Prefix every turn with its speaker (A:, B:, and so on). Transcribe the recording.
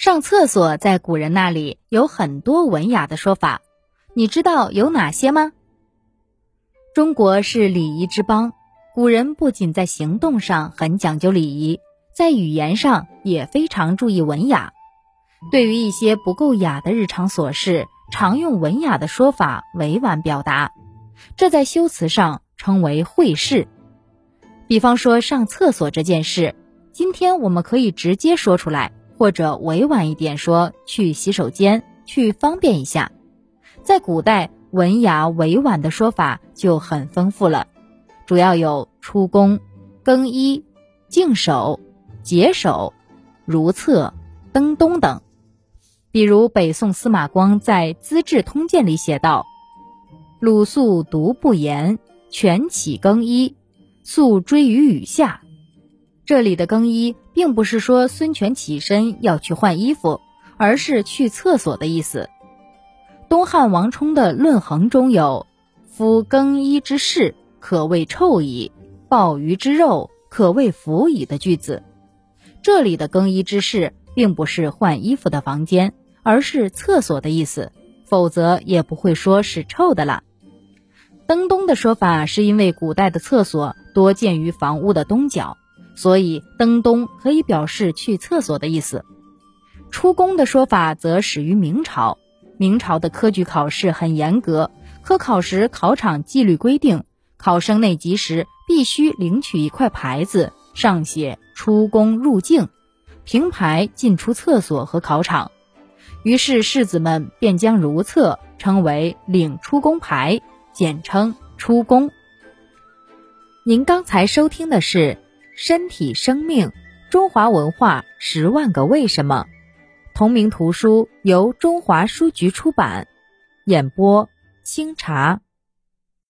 A: 上厕所在古人那里有很多文雅的说法，你知道有哪些吗？中国是礼仪之邦，古人不仅在行动上很讲究礼仪，在语言上也非常注意文雅。对于一些不够雅的日常琐事，常用文雅的说法委婉表达，这在修辞上称为会事。比方说上厕所这件事，今天我们可以直接说出来。或者委婉一点说，去洗手间，去方便一下。在古代，文雅委婉的说法就很丰富了，主要有出宫、更衣、净手、解手、如厕、登东等。比如北宋司马光在《资治通鉴》里写道：“鲁肃独不言，全起更衣，肃追于雨下。”这里的更衣，并不是说孙权起身要去换衣服，而是去厕所的意思。东汉王充的《论衡》中有“夫更衣之事，可谓臭矣；鲍鱼之肉，可谓腐矣”的句子。这里的更衣之事，并不是换衣服的房间，而是厕所的意思，否则也不会说是臭的了。登东的说法，是因为古代的厕所多建于房屋的东角。所以登东可以表示去厕所的意思。出宫的说法则始于明朝。明朝的科举考试很严格，科考时考场纪律规定，考生内及时必须领取一块牌子，上写“出宫入境”，凭牌进出厕所和考场。于是士子们便将如厕称为“领出宫牌”，简称“出宫”。您刚才收听的是。身体生命，中华文化十万个为什么，同名图书由中华书局出版，演播清茶。